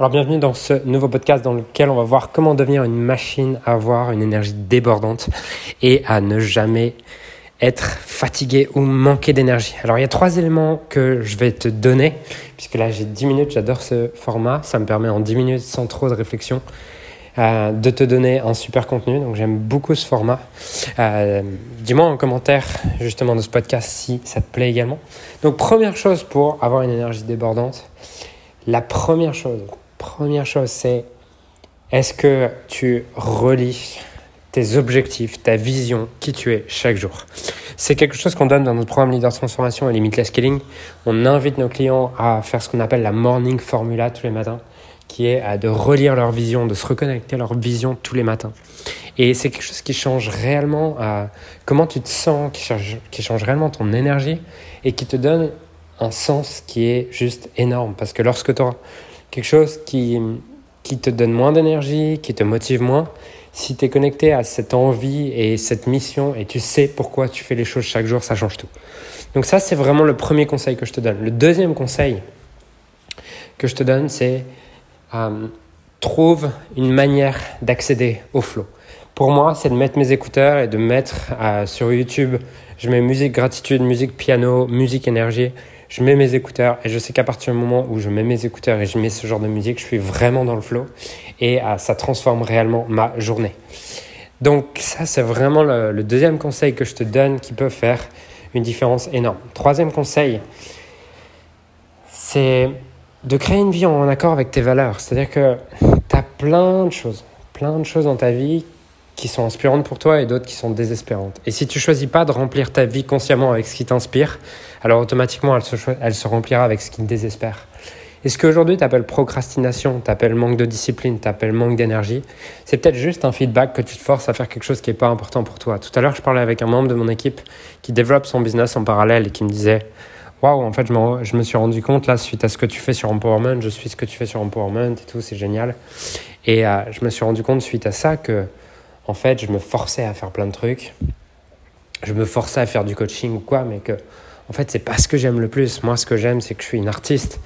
Alors bienvenue dans ce nouveau podcast dans lequel on va voir comment devenir une machine à avoir une énergie débordante et à ne jamais être fatigué ou manquer d'énergie. Alors il y a trois éléments que je vais te donner, puisque là j'ai 10 minutes, j'adore ce format, ça me permet en 10 minutes sans trop de réflexion euh, de te donner un super contenu, donc j'aime beaucoup ce format. Euh, dis-moi en commentaire justement de ce podcast si ça te plaît également. Donc première chose pour avoir une énergie débordante, la première chose, Première chose, c'est est-ce que tu relis tes objectifs, ta vision, qui tu es chaque jour? C'est quelque chose qu'on donne dans notre programme Leader Transformation et Limitless Scaling. On invite nos clients à faire ce qu'on appelle la morning formula tous les matins, qui est de relire leur vision, de se reconnecter à leur vision tous les matins. Et c'est quelque chose qui change réellement à comment tu te sens, qui change, qui change réellement ton énergie et qui te donne un sens qui est juste énorme. Parce que lorsque tu auras quelque chose qui, qui te donne moins d'énergie, qui te motive moins, si tu es connecté à cette envie et cette mission et tu sais pourquoi tu fais les choses chaque jour, ça change tout. Donc ça, c'est vraiment le premier conseil que je te donne. Le deuxième conseil que je te donne, c'est euh, trouve une manière d'accéder au flow. Pour moi, c'est de mettre mes écouteurs et de mettre euh, sur YouTube, je mets musique gratitude, musique piano, musique énergie je mets mes écouteurs et je sais qu'à partir du moment où je mets mes écouteurs et je mets ce genre de musique, je suis vraiment dans le flow et euh, ça transforme réellement ma journée. Donc ça, c'est vraiment le, deuxième conseil que je te donne qui peut faire une différence énorme. Troisième conseil, c'est de créer une vie en accord avec tes valeurs. C'est-à-dire que tu as plein de choses, plein de choses dans ta vie qui sont inspirantes pour toi et d'autres qui sont désespérantes. Et si tu choisis pas de remplir ta vie consciemment avec ce qui t'inspire, alors automatiquement elle se, elle se remplira avec ce qui te désespère. Et ce qu'aujourd'hui tu appelles procrastination, tu appelles manque de discipline, tu appelles manque d'énergie, c'est peut-être juste un feedback que tu te forces à faire quelque chose qui n'est pas important pour toi. Tout à l'heure, je parlais avec un membre de mon équipe qui développe son business en parallèle et qui me disait Waouh, en fait, je je me, suis rendu compte là, suite à ce que tu fais sur Empowerment, je suis ce que tu fais sur Empowerment et tout, c'est génial. Et euh, je me suis rendu compte suite à ça que en fait, je me forçais à faire plein de trucs. Je me forçais à faire du coaching ou quoi, mais que, en fait, c'est pas ce que j'aime le plus. Moi, ce que j'aime, c'est que je suis une artiste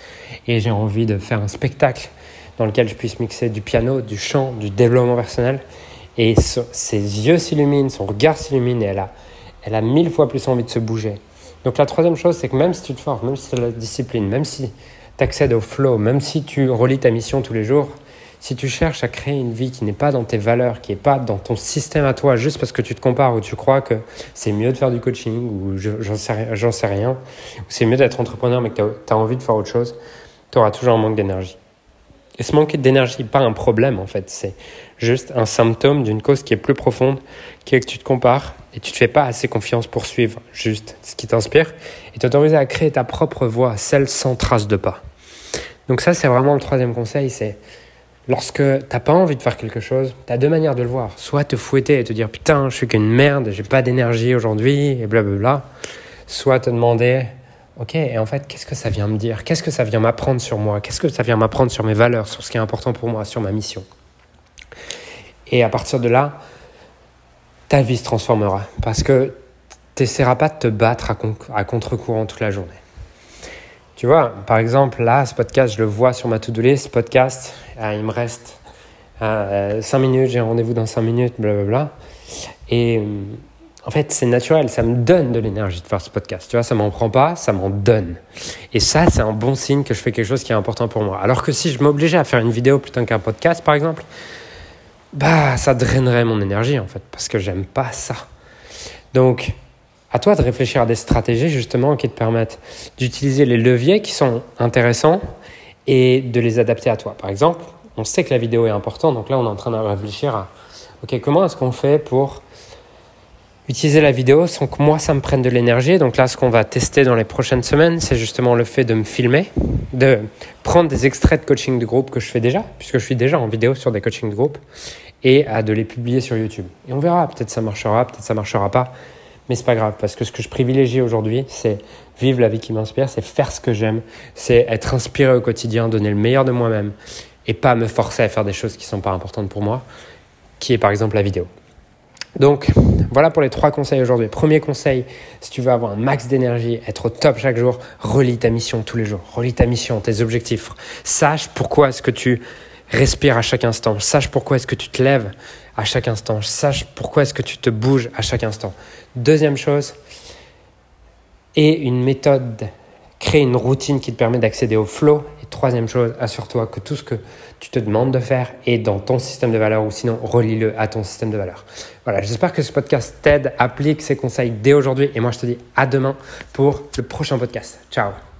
et j'ai envie de faire un spectacle dans lequel je puisse mixer du piano, du chant, du développement personnel. Et ses yeux s'illuminent, son regard s'illumine et elle a, elle a mille fois plus envie de se bouger. Donc la troisième chose, c'est que même si tu te forces, même si tu as la discipline, même si tu accèdes au flow, même si tu relis ta mission tous les jours, si tu cherches à créer une vie qui n'est pas dans tes valeurs, qui n'est pas dans ton système à toi, juste parce que tu te compares ou tu crois que c'est mieux de faire du coaching ou j'en sais, rien, ou c'est mieux d'être entrepreneur mais que tu as, envie de faire autre chose, tu auras toujours un manque d'énergie. Et ce manque d'énergie pas un problème en fait, c'est juste un symptôme d'une cause qui est plus profonde, qui est que tu te compares et tu ne te fais pas assez confiance pour suivre juste ce qui t'inspire et t'autoriser à créer ta propre voie, celle sans trace de pas. Donc ça c'est vraiment le troisième conseil, c'est Lorsque t'as pas envie de faire quelque chose, tu as deux manières de le voir. Soit te fouetter et te dire putain, je suis qu'une merde, j'ai pas d'énergie aujourd'hui et blablabla. Soit te demander ok, et en fait, qu'est-ce que ça vient me dire? Qu'est-ce que ça vient m'apprendre sur moi? Qu'est-ce que ça vient m'apprendre sur mes valeurs, sur ce qui est important pour moi, sur ma mission? Et à partir de là, ta vie se transformera parce que tu n'essaieras pas de te battre à contre-courant toute la journée. Tu vois, par exemple, là, ce podcast, je le vois sur ma to-do list. Ce podcast, euh, il me reste euh, 5 minutes, j'ai un rendez-vous dans 5 minutes, blablabla. Et euh, en fait, c'est naturel, ça me donne de l'énergie de faire ce podcast. Tu vois, ça m'en prend pas, ça m'en donne. Et ça, c'est un bon signe que je fais quelque chose qui est important pour moi. Alors que si je m'obligeais à faire une vidéo plutôt qu'un podcast, par exemple, bah, ça drainerait mon énergie, en fait, parce que j'aime pas ça. Donc, à toi de réfléchir à des stratégies justement qui te permettent d'utiliser les leviers qui sont intéressants et de les adapter à toi. Par exemple, on sait que la vidéo est importante, donc là on est en train de réfléchir à ok comment est-ce qu'on fait pour utiliser la vidéo sans que moi ça me prenne de l'énergie. Donc là ce qu'on va tester dans les prochaines semaines, c'est justement le fait de me filmer, de prendre des extraits de coaching de groupe que je fais déjà, puisque je suis déjà en vidéo sur des coachings de groupe, et de les publier sur YouTube. Et on verra, peut-être ça marchera, peut-être ça marchera pas. Mais c'est pas grave, parce que ce que je privilégie aujourd'hui, c'est vivre la vie qui m'inspire, c'est faire ce que j'aime, c'est être inspiré au quotidien, donner le meilleur de moi-même, et pas me forcer à faire des choses qui sont pas importantes pour moi, qui est par exemple la vidéo. Donc voilà pour les trois conseils aujourd'hui. Premier conseil, si tu veux avoir un max d'énergie, être au top chaque jour, relis ta mission tous les jours. Relis ta mission, tes objectifs. Sache pourquoi est-ce que tu respires à chaque instant. Sache pourquoi est-ce que tu te lèves à chaque instant. Sache pourquoi est-ce que tu te bouges à chaque instant. Deuxième chose, et une méthode crée une routine qui te permet d'accéder au flow. Et troisième chose, assure-toi que tout ce que tu te demandes de faire est dans ton système de valeur ou sinon relie-le à ton système de valeur. Voilà, j'espère que ce podcast t'aide, applique ces conseils dès aujourd'hui et moi je te dis à demain pour le prochain podcast. Ciao